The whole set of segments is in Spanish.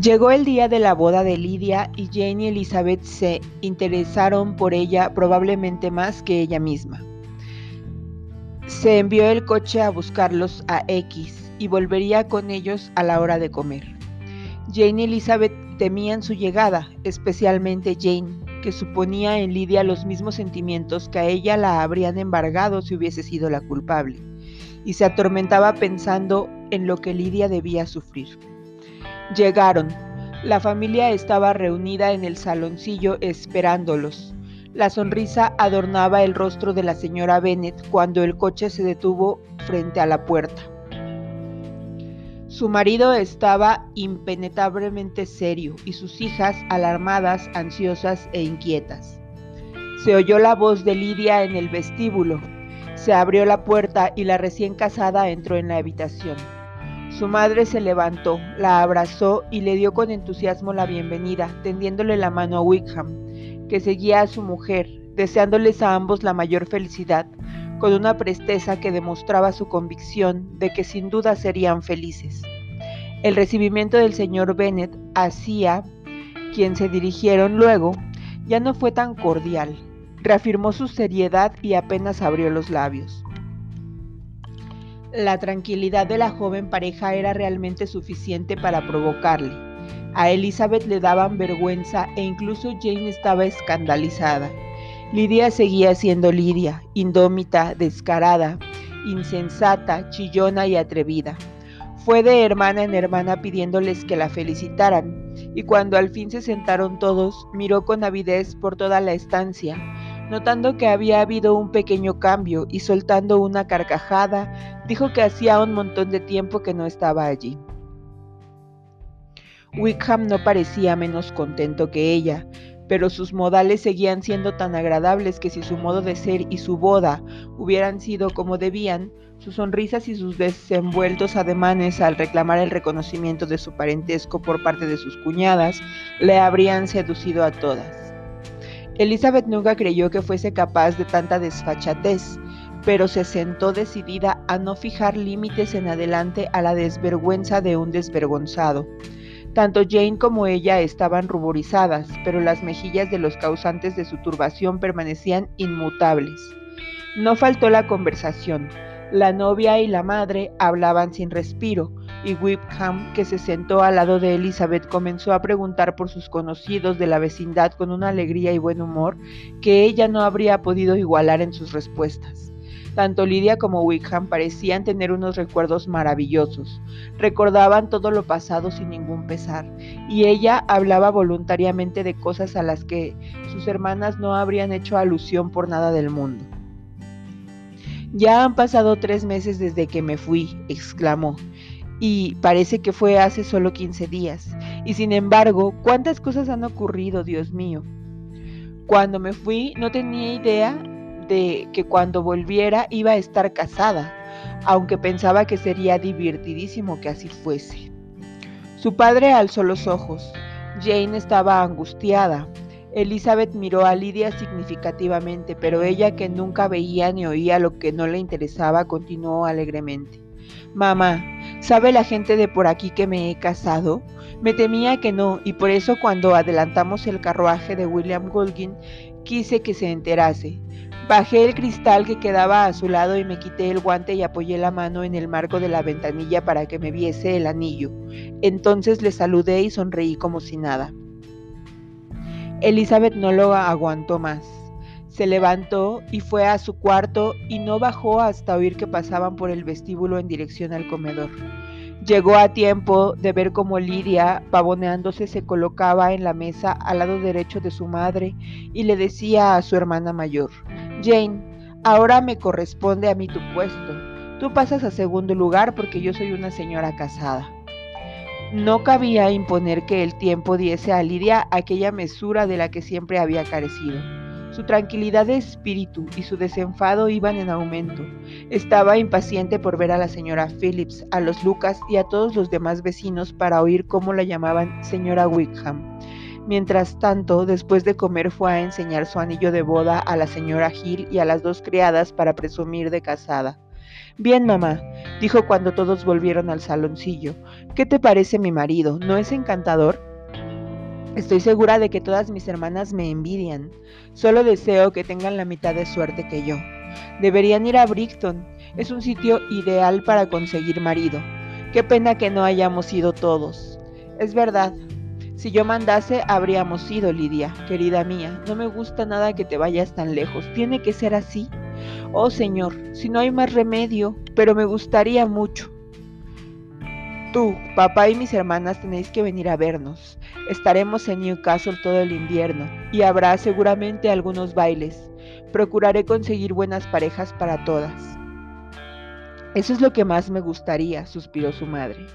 Llegó el día de la boda de Lidia y Jane y Elizabeth se interesaron por ella probablemente más que ella misma. Se envió el coche a buscarlos a X y volvería con ellos a la hora de comer. Jane y Elizabeth temían su llegada, especialmente Jane, que suponía en Lidia los mismos sentimientos que a ella la habrían embargado si hubiese sido la culpable, y se atormentaba pensando en lo que Lidia debía sufrir. Llegaron. La familia estaba reunida en el saloncillo esperándolos. La sonrisa adornaba el rostro de la señora Bennet cuando el coche se detuvo frente a la puerta. Su marido estaba impenetrablemente serio y sus hijas alarmadas, ansiosas e inquietas. Se oyó la voz de Lidia en el vestíbulo. Se abrió la puerta y la recién casada entró en la habitación. Su madre se levantó, la abrazó y le dio con entusiasmo la bienvenida, tendiéndole la mano a Wickham, que seguía a su mujer, deseándoles a ambos la mayor felicidad, con una presteza que demostraba su convicción de que sin duda serían felices. El recibimiento del señor Bennet hacia quien se dirigieron luego ya no fue tan cordial. Reafirmó su seriedad y apenas abrió los labios. La tranquilidad de la joven pareja era realmente suficiente para provocarle. A Elizabeth le daban vergüenza e incluso Jane estaba escandalizada. Lidia seguía siendo Lidia, indómita, descarada, insensata, chillona y atrevida. Fue de hermana en hermana pidiéndoles que la felicitaran, y cuando al fin se sentaron todos, miró con avidez por toda la estancia, notando que había habido un pequeño cambio y soltando una carcajada, dijo que hacía un montón de tiempo que no estaba allí. Wickham no parecía menos contento que ella, pero sus modales seguían siendo tan agradables que si su modo de ser y su boda hubieran sido como debían, sus sonrisas y sus desenvueltos ademanes al reclamar el reconocimiento de su parentesco por parte de sus cuñadas le habrían seducido a todas. Elizabeth nunca creyó que fuese capaz de tanta desfachatez, pero se sentó decidida a no fijar límites en adelante a la desvergüenza de un desvergonzado. Tanto Jane como ella estaban ruborizadas, pero las mejillas de los causantes de su turbación permanecían inmutables. No faltó la conversación. La novia y la madre hablaban sin respiro, y Whipham, que se sentó al lado de Elizabeth, comenzó a preguntar por sus conocidos de la vecindad con una alegría y buen humor que ella no habría podido igualar en sus respuestas. Tanto Lidia como Wickham parecían tener unos recuerdos maravillosos. Recordaban todo lo pasado sin ningún pesar, y ella hablaba voluntariamente de cosas a las que sus hermanas no habrían hecho alusión por nada del mundo. Ya han pasado tres meses desde que me fui, exclamó, y parece que fue hace solo 15 días. Y sin embargo, ¿cuántas cosas han ocurrido, Dios mío? Cuando me fui no tenía idea de que cuando volviera iba a estar casada, aunque pensaba que sería divertidísimo que así fuese. Su padre alzó los ojos. Jane estaba angustiada. Elizabeth miró a Lidia significativamente, pero ella que nunca veía ni oía lo que no le interesaba continuó alegremente. Mamá, ¿sabe la gente de por aquí que me he casado? Me temía que no, y por eso cuando adelantamos el carruaje de William Golgin, quise que se enterase. Bajé el cristal que quedaba a su lado y me quité el guante y apoyé la mano en el marco de la ventanilla para que me viese el anillo. Entonces le saludé y sonreí como si nada. Elizabeth no lo aguantó más. Se levantó y fue a su cuarto y no bajó hasta oír que pasaban por el vestíbulo en dirección al comedor. Llegó a tiempo de ver cómo Lidia, pavoneándose, se colocaba en la mesa al lado derecho de su madre y le decía a su hermana mayor, Jane, ahora me corresponde a mí tu puesto. Tú pasas a segundo lugar porque yo soy una señora casada. No cabía imponer que el tiempo diese a Lidia aquella mesura de la que siempre había carecido. Su tranquilidad de espíritu y su desenfado iban en aumento. Estaba impaciente por ver a la señora Phillips, a los Lucas y a todos los demás vecinos para oír cómo la llamaban señora Wickham. Mientras tanto, después de comer fue a enseñar su anillo de boda a la señora Hill y a las dos criadas para presumir de casada. Bien, mamá, dijo cuando todos volvieron al saloncillo. ¿Qué te parece mi marido? ¿No es encantador? Estoy segura de que todas mis hermanas me envidian. Solo deseo que tengan la mitad de suerte que yo. Deberían ir a Brighton. Es un sitio ideal para conseguir marido. Qué pena que no hayamos ido todos. Es verdad. Si yo mandase, habríamos ido, Lidia, querida mía. No me gusta nada que te vayas tan lejos. Tiene que ser así. Oh Señor, si no hay más remedio, pero me gustaría mucho. Tú, papá y mis hermanas tenéis que venir a vernos. Estaremos en Newcastle todo el invierno y habrá seguramente algunos bailes. Procuraré conseguir buenas parejas para todas. Eso es lo que más me gustaría, suspiró su madre.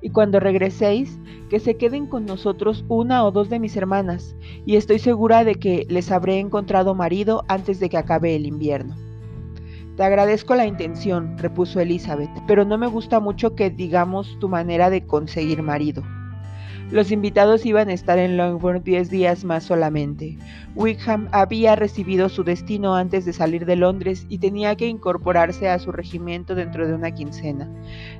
Y cuando regreséis, que se queden con nosotros una o dos de mis hermanas, y estoy segura de que les habré encontrado marido antes de que acabe el invierno. Te agradezco la intención, repuso Elizabeth, pero no me gusta mucho que digamos tu manera de conseguir marido. Los invitados iban a estar en Longbourn diez días más solamente. Wickham había recibido su destino antes de salir de Londres y tenía que incorporarse a su regimiento dentro de una quincena.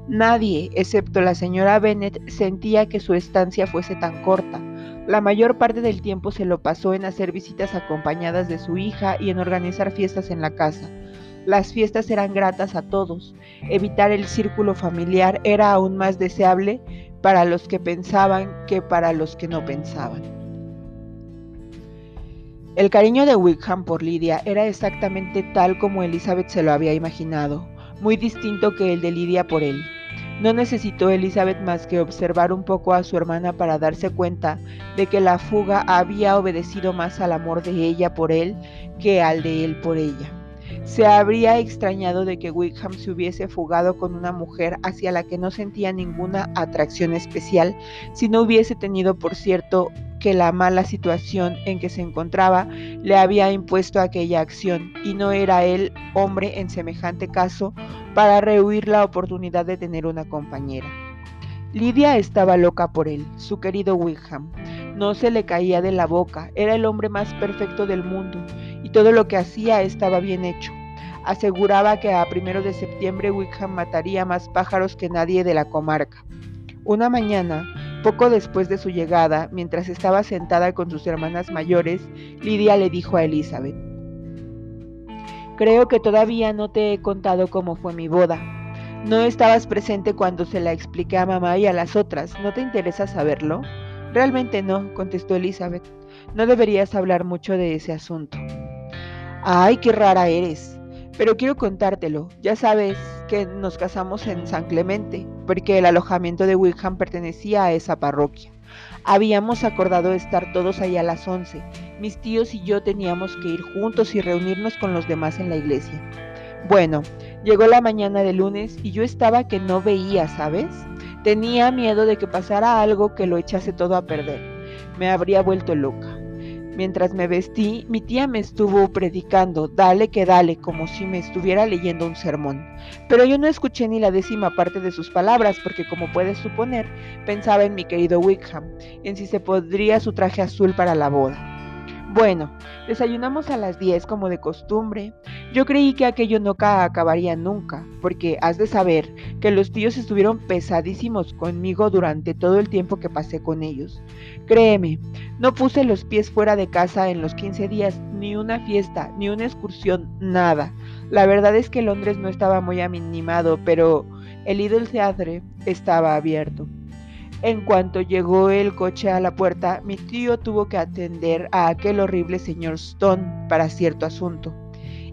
Nadie, excepto la señora Bennet, sentía que su estancia fuese tan corta. La mayor parte del tiempo se lo pasó en hacer visitas acompañadas de su hija y en organizar fiestas en la casa. Las fiestas eran gratas a todos. Evitar el círculo familiar era aún más deseable para los que pensaban que para los que no pensaban. El cariño de Wickham por Lidia era exactamente tal como Elizabeth se lo había imaginado, muy distinto que el de Lidia por él. No necesitó Elizabeth más que observar un poco a su hermana para darse cuenta de que la fuga había obedecido más al amor de ella por él que al de él por ella. Se habría extrañado de que Wickham se hubiese fugado con una mujer hacia la que no sentía ninguna atracción especial si no hubiese tenido por cierto que la mala situación en que se encontraba le había impuesto aquella acción y no era él hombre en semejante caso para rehuir la oportunidad de tener una compañera. Lidia estaba loca por él, su querido Wickham. No se le caía de la boca, era el hombre más perfecto del mundo todo lo que hacía estaba bien hecho. Aseguraba que a primero de septiembre Wickham mataría más pájaros que nadie de la comarca. Una mañana, poco después de su llegada, mientras estaba sentada con sus hermanas mayores, Lidia le dijo a Elizabeth, Creo que todavía no te he contado cómo fue mi boda. No estabas presente cuando se la expliqué a mamá y a las otras. ¿No te interesa saberlo? Realmente no, contestó Elizabeth. No deberías hablar mucho de ese asunto. Ay, qué rara eres. Pero quiero contártelo. Ya sabes que nos casamos en San Clemente, porque el alojamiento de Wickham pertenecía a esa parroquia. Habíamos acordado estar todos ahí a las 11. Mis tíos y yo teníamos que ir juntos y reunirnos con los demás en la iglesia. Bueno, llegó la mañana de lunes y yo estaba que no veía, ¿sabes? Tenía miedo de que pasara algo que lo echase todo a perder. Me habría vuelto loca. Mientras me vestí, mi tía me estuvo predicando, dale que dale, como si me estuviera leyendo un sermón. Pero yo no escuché ni la décima parte de sus palabras, porque como puedes suponer, pensaba en mi querido Wickham, en si se podría su traje azul para la boda. Bueno, desayunamos a las 10 como de costumbre. Yo creí que aquello no acabaría nunca, porque has de saber que los tíos estuvieron pesadísimos conmigo durante todo el tiempo que pasé con ellos. Créeme, no puse los pies fuera de casa en los 15 días, ni una fiesta, ni una excursión, nada. La verdad es que Londres no estaba muy animado, pero el Idol Theatre estaba abierto. En cuanto llegó el coche a la puerta, mi tío tuvo que atender a aquel horrible señor Stone para cierto asunto.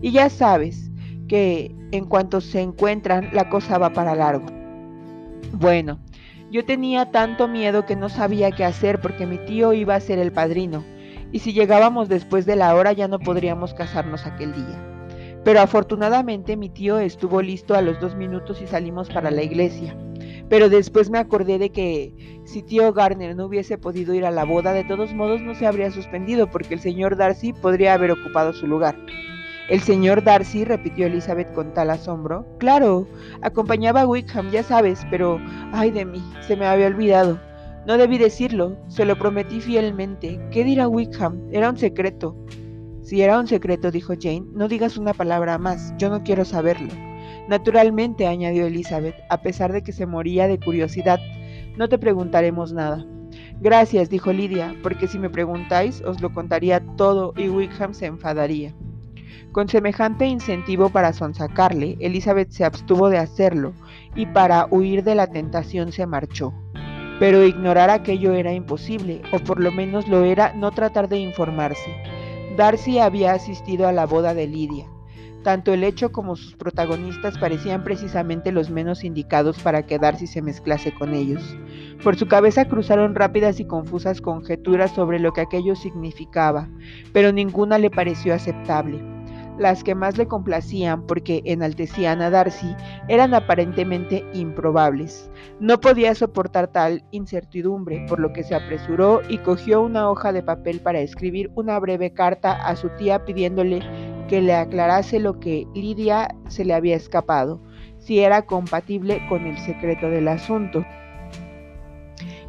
Y ya sabes que en cuanto se encuentran, la cosa va para largo. Bueno, yo tenía tanto miedo que no sabía qué hacer porque mi tío iba a ser el padrino, y si llegábamos después de la hora ya no podríamos casarnos aquel día. Pero afortunadamente mi tío estuvo listo a los dos minutos y salimos para la iglesia. Pero después me acordé de que si tío Garner no hubiese podido ir a la boda, de todos modos no se habría suspendido porque el señor Darcy podría haber ocupado su lugar. El señor Darcy, repitió Elizabeth con tal asombro. Claro, acompañaba a Wickham, ya sabes, pero... ay de mí, se me había olvidado. No debí decirlo, se lo prometí fielmente. ¿Qué dirá Wickham? Era un secreto. Si era un secreto, dijo Jane, no digas una palabra más, yo no quiero saberlo. Naturalmente, añadió Elizabeth, a pesar de que se moría de curiosidad. No te preguntaremos nada. Gracias, dijo Lidia, porque si me preguntáis os lo contaría todo y Wickham se enfadaría. Con semejante incentivo para sonsacarle, Elizabeth se abstuvo de hacerlo y para huir de la tentación se marchó. Pero ignorar aquello era imposible, o por lo menos lo era no tratar de informarse. Darcy había asistido a la boda de Lidia. Tanto el hecho como sus protagonistas parecían precisamente los menos indicados para que Darcy se mezclase con ellos. Por su cabeza cruzaron rápidas y confusas conjeturas sobre lo que aquello significaba, pero ninguna le pareció aceptable. Las que más le complacían porque enaltecían a Darcy eran aparentemente improbables. No podía soportar tal incertidumbre, por lo que se apresuró y cogió una hoja de papel para escribir una breve carta a su tía pidiéndole que le aclarase lo que Lidia se le había escapado, si era compatible con el secreto del asunto.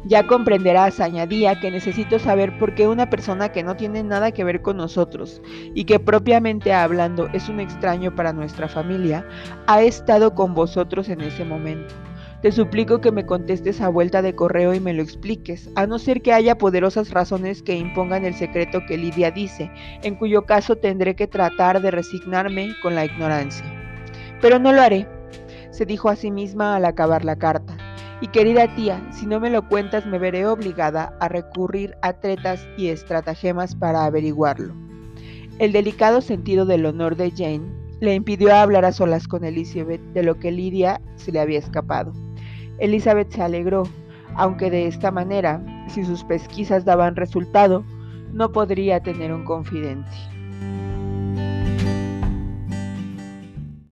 Ya comprenderás, añadía, que necesito saber por qué una persona que no tiene nada que ver con nosotros y que propiamente hablando es un extraño para nuestra familia, ha estado con vosotros en ese momento. Te suplico que me contestes a vuelta de correo y me lo expliques, a no ser que haya poderosas razones que impongan el secreto que Lidia dice, en cuyo caso tendré que tratar de resignarme con la ignorancia. Pero no lo haré, se dijo a sí misma al acabar la carta. Y querida tía, si no me lo cuentas me veré obligada a recurrir a tretas y estratagemas para averiguarlo. El delicado sentido del honor de Jane le impidió hablar a solas con Elizabeth de lo que Lidia se le había escapado. Elizabeth se alegró, aunque de esta manera, si sus pesquisas daban resultado, no podría tener un confidente.